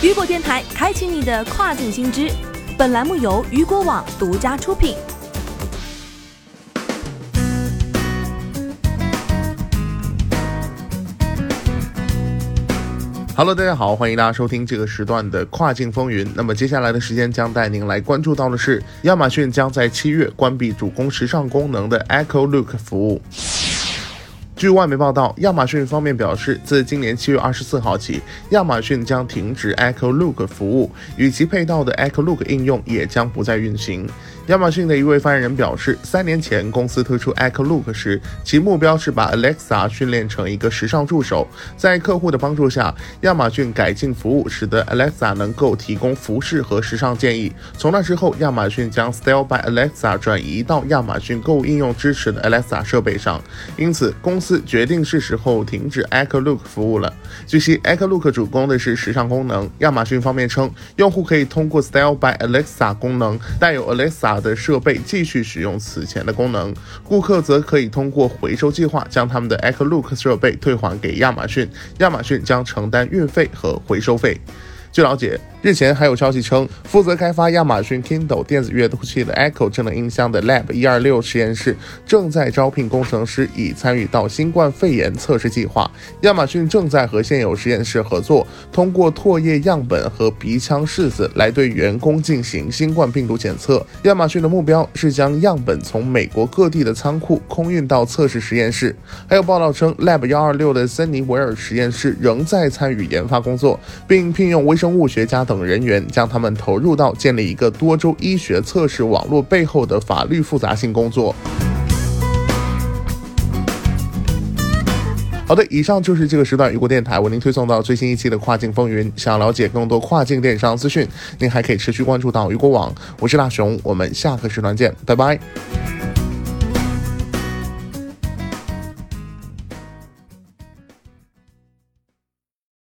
雨果电台开启你的跨境新知。本栏目由雨果网独家出品。Hello，大家好，欢迎大家收听这个时段的跨境风云。那么接下来的时间将带您来关注到的是，亚马逊将在七月关闭主攻时尚功能的 Echo Look 服务。据外媒报道，亚马逊方面表示，自今年七月二十四号起，亚马逊将停止 Echo Look 服务，与其配套的 Echo Look 应用也将不再运行。亚马逊的一位发言人表示，三年前公司推出 Echo Look 时，其目标是把 Alexa 训练成一个时尚助手。在客户的帮助下，亚马逊改进服务，使得 Alexa 能够提供服饰和时尚建议。从那之后，亚马逊将 Style by Alexa 转移到亚马逊购物应用支持的 Alexa 设备上。因此，公司决定是时候停止 Echo Look 服务了。据悉，Echo Look 主攻的是时尚功能。亚马逊方面称，用户可以通过 Style by Alexa 功能带有 Alexa。的设备继续使用此前的功能，顾客则可以通过回收计划将他们的 Echo Look 设备退还给亚马逊，亚马逊将承担运费和回收费。据了解。日前还有消息称，负责开发亚马逊 Kindle 电子阅读器的 Echo 智能音箱的 Lab 一二六实验室正在招聘工程师，以参与到新冠肺炎测试计划。亚马逊正在和现有实验室合作，通过唾液样本和鼻腔拭子来对员工进行新冠病毒检测。亚马逊的目标是将样本从美国各地的仓库空运到测试实验室。还有报道称，Lab 幺二六的森尼维尔实验室仍在参与研发工作，并聘用微生物学家。等人员将他们投入到建立一个多州医学测试网络背后的法律复杂性工作。好的，以上就是这个时段雨果电台为您推送到最新一期的跨境风云。想了解更多跨境电商资讯，您还可以持续关注到雨果网。我是大熊，我们下个时段见，拜拜。